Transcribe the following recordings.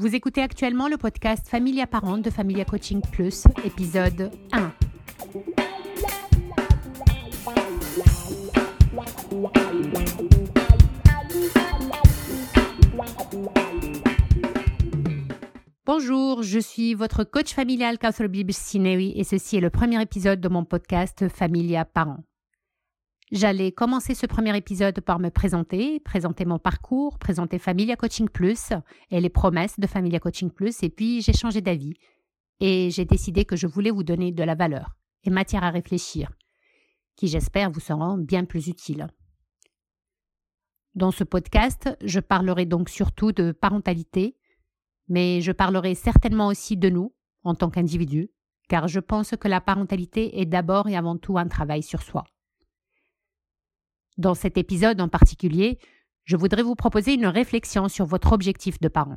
Vous écoutez actuellement le podcast Familia Parente de Familia Coaching Plus, épisode 1. Bonjour, je suis votre coach familial Catherine Bible et ceci est le premier épisode de mon podcast Familia Parents. J'allais commencer ce premier épisode par me présenter, présenter mon parcours, présenter Familia Coaching Plus et les promesses de Familia Coaching Plus, et puis j'ai changé d'avis et j'ai décidé que je voulais vous donner de la valeur et matière à réfléchir, qui j'espère vous seront bien plus utiles. Dans ce podcast, je parlerai donc surtout de parentalité, mais je parlerai certainement aussi de nous, en tant qu'individus, car je pense que la parentalité est d'abord et avant tout un travail sur soi. Dans cet épisode en particulier, je voudrais vous proposer une réflexion sur votre objectif de parent.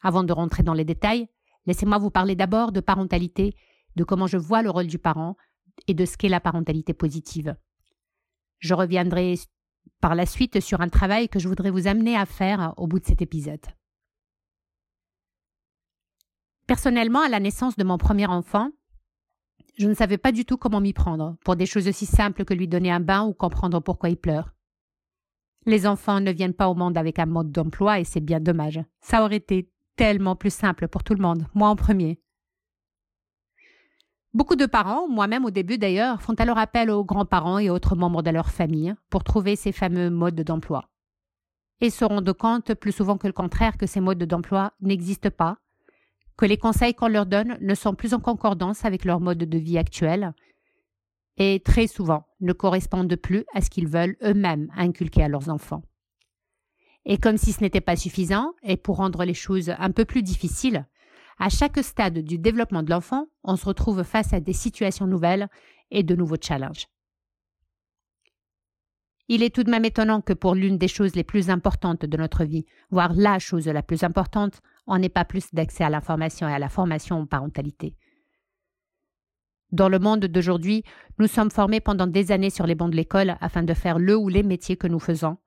Avant de rentrer dans les détails, laissez-moi vous parler d'abord de parentalité, de comment je vois le rôle du parent et de ce qu'est la parentalité positive. Je reviendrai par la suite sur un travail que je voudrais vous amener à faire au bout de cet épisode. Personnellement, à la naissance de mon premier enfant, je ne savais pas du tout comment m'y prendre, pour des choses aussi simples que lui donner un bain ou comprendre pourquoi il pleure. Les enfants ne viennent pas au monde avec un mode d'emploi et c'est bien dommage. Ça aurait été tellement plus simple pour tout le monde, moi en premier. Beaucoup de parents, moi-même au début d'ailleurs, font alors appel aux grands-parents et autres membres de leur famille pour trouver ces fameux modes d'emploi. Et se rendent compte plus souvent que le contraire que ces modes d'emploi n'existent pas que les conseils qu'on leur donne ne sont plus en concordance avec leur mode de vie actuel et très souvent ne correspondent plus à ce qu'ils veulent eux-mêmes inculquer à leurs enfants. Et comme si ce n'était pas suffisant, et pour rendre les choses un peu plus difficiles, à chaque stade du développement de l'enfant, on se retrouve face à des situations nouvelles et de nouveaux challenges. Il est tout de même étonnant que pour l'une des choses les plus importantes de notre vie, voire la chose la plus importante, on n'ait pas plus d'accès à l'information et à la formation en parentalité. Dans le monde d'aujourd'hui, nous sommes formés pendant des années sur les bancs de l'école afin de faire le ou les métiers que nous faisons.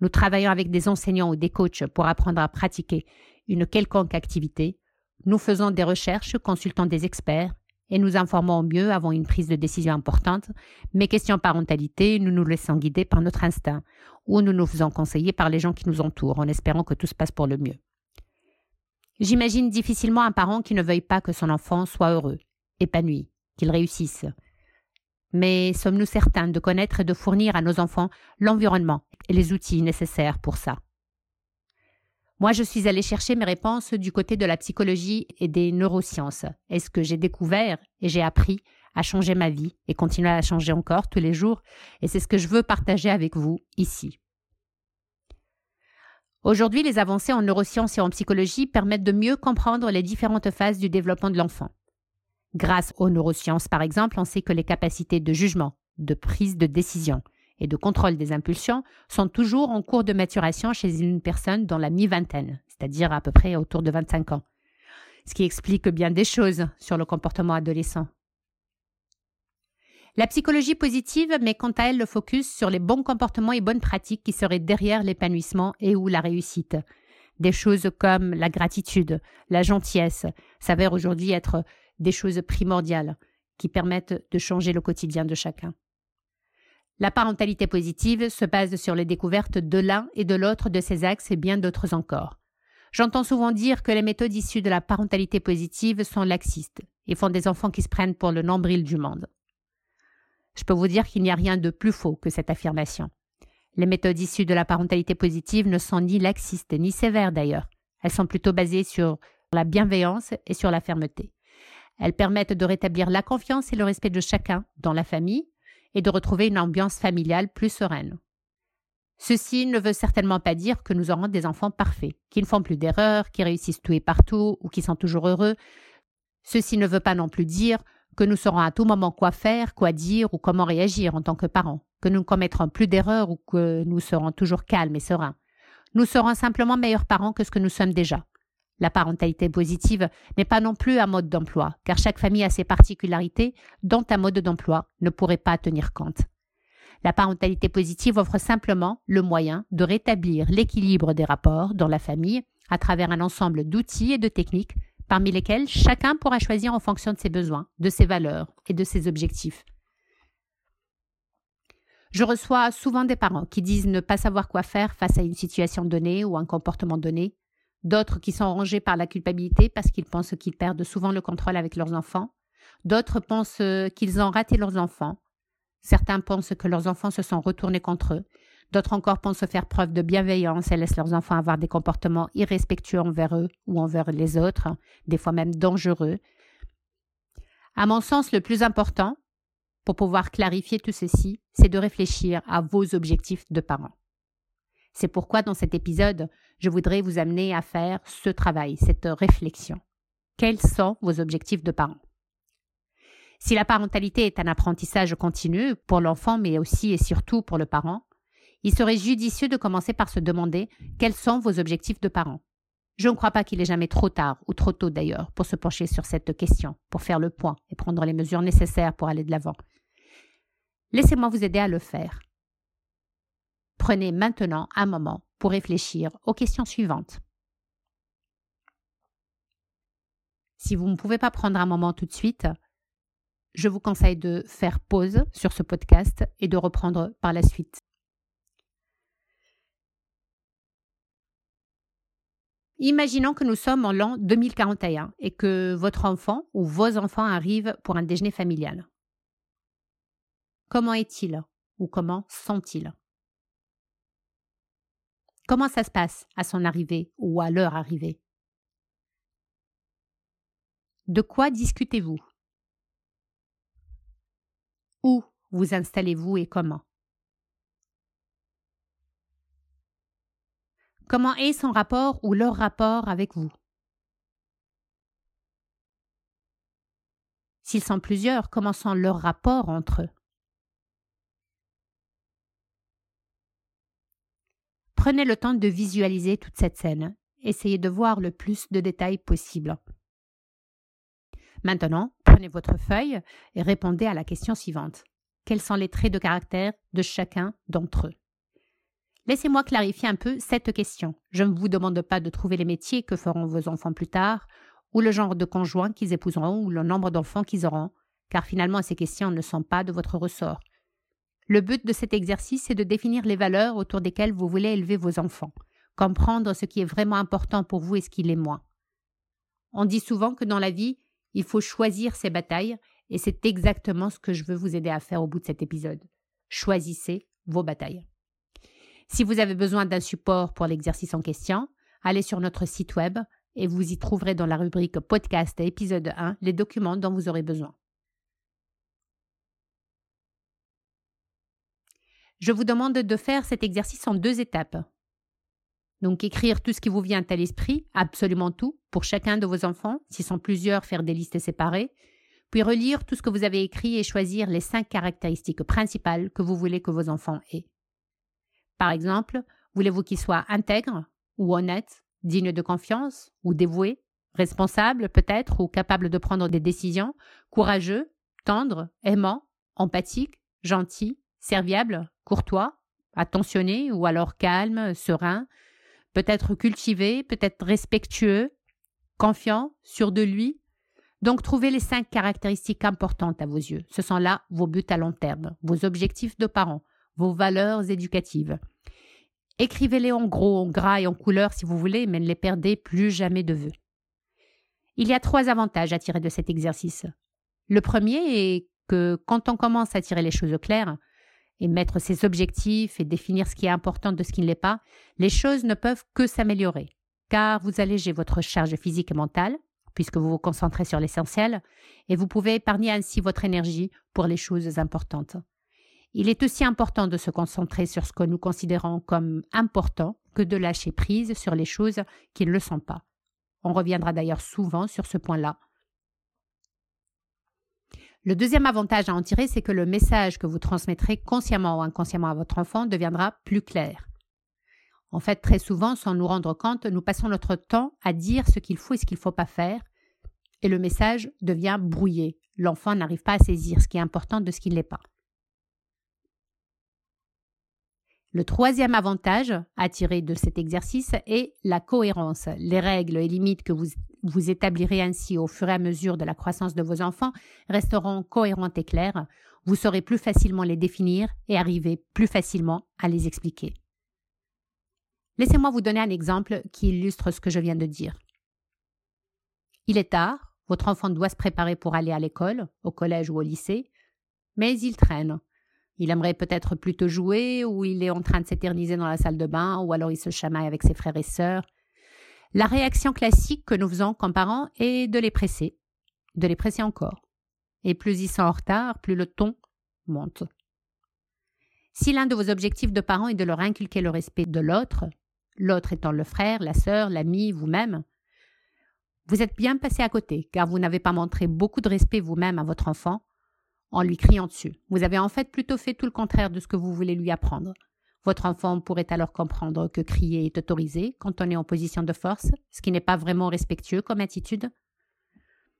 Nous travaillons avec des enseignants ou des coachs pour apprendre à pratiquer une quelconque activité. Nous faisons des recherches, consultant des experts et nous informons au mieux avant une prise de décision importante, mais question parentalité, nous nous laissons guider par notre instinct ou nous nous faisons conseiller par les gens qui nous entourent en espérant que tout se passe pour le mieux. J'imagine difficilement un parent qui ne veuille pas que son enfant soit heureux, épanoui, qu'il réussisse. Mais sommes-nous certains de connaître et de fournir à nos enfants l'environnement et les outils nécessaires pour ça? Moi, je suis allée chercher mes réponses du côté de la psychologie et des neurosciences. est ce que j'ai découvert et j'ai appris à changer ma vie et continuer à changer encore tous les jours, et c'est ce que je veux partager avec vous ici. Aujourd'hui, les avancées en neurosciences et en psychologie permettent de mieux comprendre les différentes phases du développement de l'enfant. Grâce aux neurosciences, par exemple, on sait que les capacités de jugement, de prise de décision et de contrôle des impulsions sont toujours en cours de maturation chez une personne dans la mi-vingtaine, c'est-à-dire à peu près autour de 25 ans. Ce qui explique bien des choses sur le comportement adolescent. La psychologie positive met quant à elle le focus sur les bons comportements et bonnes pratiques qui seraient derrière l'épanouissement et ou la réussite. Des choses comme la gratitude, la gentillesse s'avèrent aujourd'hui être des choses primordiales qui permettent de changer le quotidien de chacun. La parentalité positive se base sur les découvertes de l'un et de l'autre de ces axes et bien d'autres encore. J'entends souvent dire que les méthodes issues de la parentalité positive sont laxistes et font des enfants qui se prennent pour le nombril du monde. Je peux vous dire qu'il n'y a rien de plus faux que cette affirmation. Les méthodes issues de la parentalité positive ne sont ni laxistes ni sévères d'ailleurs. Elles sont plutôt basées sur la bienveillance et sur la fermeté. Elles permettent de rétablir la confiance et le respect de chacun dans la famille et de retrouver une ambiance familiale plus sereine. Ceci ne veut certainement pas dire que nous aurons des enfants parfaits, qui ne font plus d'erreurs, qui réussissent tout et partout ou qui sont toujours heureux. Ceci ne veut pas non plus dire que nous saurons à tout moment quoi faire, quoi dire ou comment réagir en tant que parents, que nous ne commettrons plus d'erreurs ou que nous serons toujours calmes et sereins. Nous serons simplement meilleurs parents que ce que nous sommes déjà. La parentalité positive n'est pas non plus un mode d'emploi, car chaque famille a ses particularités dont un mode d'emploi ne pourrait pas tenir compte. La parentalité positive offre simplement le moyen de rétablir l'équilibre des rapports dans la famille à travers un ensemble d'outils et de techniques parmi lesquels chacun pourra choisir en fonction de ses besoins, de ses valeurs et de ses objectifs. Je reçois souvent des parents qui disent ne pas savoir quoi faire face à une situation donnée ou un comportement donné, d'autres qui sont rangés par la culpabilité parce qu'ils pensent qu'ils perdent souvent le contrôle avec leurs enfants, d'autres pensent qu'ils ont raté leurs enfants, certains pensent que leurs enfants se sont retournés contre eux, D'autres encore pensent faire preuve de bienveillance et laissent leurs enfants avoir des comportements irrespectueux envers eux ou envers les autres, des fois même dangereux. À mon sens, le plus important, pour pouvoir clarifier tout ceci, c'est de réfléchir à vos objectifs de parents. C'est pourquoi dans cet épisode, je voudrais vous amener à faire ce travail, cette réflexion. Quels sont vos objectifs de parents Si la parentalité est un apprentissage continu pour l'enfant, mais aussi et surtout pour le parent, il serait judicieux de commencer par se demander quels sont vos objectifs de parents. Je ne crois pas qu'il est jamais trop tard, ou trop tôt d'ailleurs, pour se pencher sur cette question, pour faire le point et prendre les mesures nécessaires pour aller de l'avant. Laissez-moi vous aider à le faire. Prenez maintenant un moment pour réfléchir aux questions suivantes. Si vous ne pouvez pas prendre un moment tout de suite, je vous conseille de faire pause sur ce podcast et de reprendre par la suite. Imaginons que nous sommes en l'an 2041 et que votre enfant ou vos enfants arrivent pour un déjeuner familial. Comment est-il ou comment sont-ils? Comment ça se passe à son arrivée ou à leur arrivée? De quoi discutez-vous? Où vous installez-vous et comment? Comment est son rapport ou leur rapport avec vous? S'ils sont plusieurs, comment sont leurs rapports entre eux? Prenez le temps de visualiser toute cette scène. Essayez de voir le plus de détails possible. Maintenant, prenez votre feuille et répondez à la question suivante. Quels sont les traits de caractère de chacun d'entre eux? Laissez-moi clarifier un peu cette question. Je ne vous demande pas de trouver les métiers que feront vos enfants plus tard, ou le genre de conjoint qu'ils épouseront, ou le nombre d'enfants qu'ils auront, car finalement ces questions ne sont pas de votre ressort. Le but de cet exercice est de définir les valeurs autour desquelles vous voulez élever vos enfants, comprendre ce qui est vraiment important pour vous et ce qui l'est moins. On dit souvent que dans la vie, il faut choisir ses batailles, et c'est exactement ce que je veux vous aider à faire au bout de cet épisode. Choisissez vos batailles. Si vous avez besoin d'un support pour l'exercice en question, allez sur notre site web et vous y trouverez dans la rubrique Podcast épisode 1 les documents dont vous aurez besoin. Je vous demande de faire cet exercice en deux étapes. Donc écrire tout ce qui vous vient à l'esprit, absolument tout, pour chacun de vos enfants, s'ils sont plusieurs, faire des listes séparées, puis relire tout ce que vous avez écrit et choisir les cinq caractéristiques principales que vous voulez que vos enfants aient. Par exemple, voulez-vous qu'il soit intègre ou honnête, digne de confiance ou dévoué, responsable peut-être ou capable de prendre des décisions, courageux, tendre, aimant, empathique, gentil, serviable, courtois, attentionné ou alors calme, serein, peut-être cultivé, peut-être respectueux, confiant, sûr de lui. Donc trouvez les cinq caractéristiques importantes à vos yeux. Ce sont là vos buts à long terme, vos objectifs de parents, vos valeurs éducatives. Écrivez-les en gros, en gras et en couleur si vous voulez, mais ne les perdez plus jamais de vue. Il y a trois avantages à tirer de cet exercice. Le premier est que quand on commence à tirer les choses claires et mettre ses objectifs et définir ce qui est important de ce qui ne l'est pas, les choses ne peuvent que s'améliorer, car vous allégez votre charge physique et mentale, puisque vous vous concentrez sur l'essentiel, et vous pouvez épargner ainsi votre énergie pour les choses importantes. Il est aussi important de se concentrer sur ce que nous considérons comme important que de lâcher prise sur les choses qui ne le sont pas. On reviendra d'ailleurs souvent sur ce point-là. Le deuxième avantage à en tirer, c'est que le message que vous transmettrez consciemment ou inconsciemment à votre enfant deviendra plus clair. En fait, très souvent, sans nous rendre compte, nous passons notre temps à dire ce qu'il faut et ce qu'il ne faut pas faire, et le message devient brouillé. L'enfant n'arrive pas à saisir ce qui est important de ce qui ne l'est pas. Le troisième avantage à tirer de cet exercice est la cohérence. Les règles et limites que vous, vous établirez ainsi au fur et à mesure de la croissance de vos enfants resteront cohérentes et claires. Vous saurez plus facilement les définir et arriver plus facilement à les expliquer. Laissez-moi vous donner un exemple qui illustre ce que je viens de dire. Il est tard, votre enfant doit se préparer pour aller à l'école, au collège ou au lycée, mais il traîne. Il aimerait peut-être plutôt jouer, ou il est en train de s'éterniser dans la salle de bain, ou alors il se chamaille avec ses frères et sœurs. La réaction classique que nous faisons comme parents est de les presser, de les presser encore. Et plus ils sont en retard, plus le ton monte. Si l'un de vos objectifs de parents est de leur inculquer le respect de l'autre, l'autre étant le frère, la sœur, l'ami, vous-même, vous êtes bien passé à côté, car vous n'avez pas montré beaucoup de respect vous-même à votre enfant en lui criant dessus. Vous avez en fait plutôt fait tout le contraire de ce que vous voulez lui apprendre. Votre enfant pourrait alors comprendre que crier est autorisé quand on est en position de force, ce qui n'est pas vraiment respectueux comme attitude.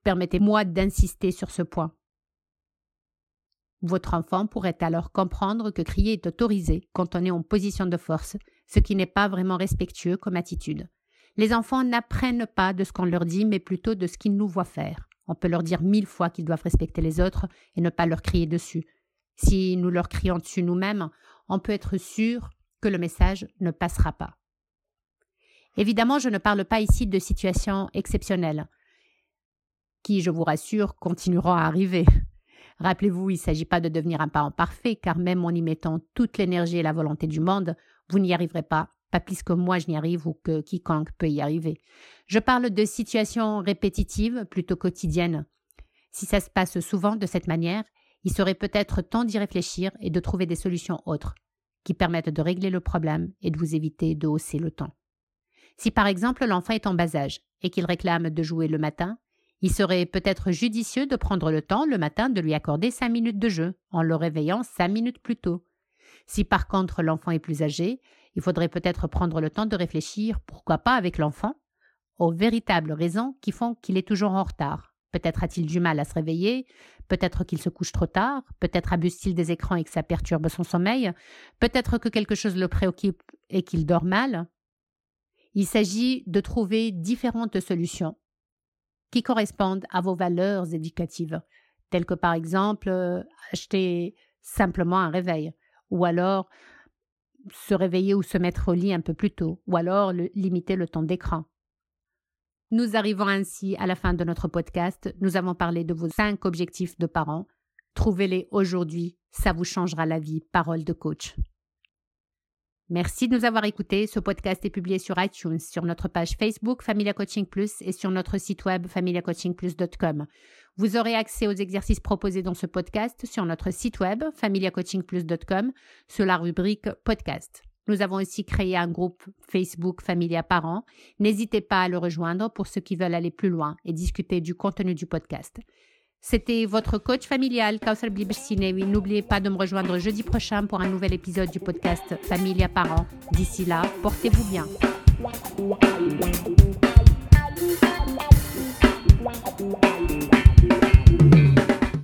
Permettez-moi d'insister sur ce point. Votre enfant pourrait alors comprendre que crier est autorisé quand on est en position de force, ce qui n'est pas vraiment respectueux comme attitude. Les enfants n'apprennent pas de ce qu'on leur dit, mais plutôt de ce qu'ils nous voient faire. On peut leur dire mille fois qu'ils doivent respecter les autres et ne pas leur crier dessus. Si nous leur crions dessus nous-mêmes, on peut être sûr que le message ne passera pas. Évidemment, je ne parle pas ici de situations exceptionnelles, qui, je vous rassure, continueront à arriver. Rappelez-vous, il ne s'agit pas de devenir un parent parfait, car même en y mettant toute l'énergie et la volonté du monde, vous n'y arriverez pas pas plus que moi je n'y arrive ou que quiconque peut y arriver. Je parle de situations répétitives plutôt quotidiennes. Si ça se passe souvent de cette manière, il serait peut-être temps d'y réfléchir et de trouver des solutions autres, qui permettent de régler le problème et de vous éviter de hausser le temps. Si par exemple l'enfant est en bas âge et qu'il réclame de jouer le matin, il serait peut-être judicieux de prendre le temps le matin de lui accorder cinq minutes de jeu, en le réveillant cinq minutes plus tôt. Si par contre l'enfant est plus âgé, il faudrait peut-être prendre le temps de réfléchir, pourquoi pas avec l'enfant, aux véritables raisons qui font qu'il est toujours en retard. Peut-être a-t-il du mal à se réveiller, peut-être qu'il se couche trop tard, peut-être abuse-t-il des écrans et que ça perturbe son sommeil, peut-être que quelque chose le préoccupe et qu'il dort mal. Il s'agit de trouver différentes solutions qui correspondent à vos valeurs éducatives, telles que par exemple euh, acheter simplement un réveil, ou alors se réveiller ou se mettre au lit un peu plus tôt, ou alors limiter le temps d'écran. Nous arrivons ainsi à la fin de notre podcast. Nous avons parlé de vos cinq objectifs de parents. Trouvez-les aujourd'hui, ça vous changera la vie. Parole de coach. Merci de nous avoir écoutés. Ce podcast est publié sur iTunes, sur notre page Facebook Familia Coaching Plus et sur notre site web familiacoachingplus.com. Vous aurez accès aux exercices proposés dans ce podcast sur notre site web familiacoachingplus.com sur la rubrique podcast. Nous avons aussi créé un groupe Facebook Familia Parents. N'hésitez pas à le rejoindre pour ceux qui veulent aller plus loin et discuter du contenu du podcast. C'était votre coach familial, Kausal Blibsinewi. N'oubliez pas de me rejoindre jeudi prochain pour un nouvel épisode du podcast Familia Parents. D'ici là, portez-vous bien.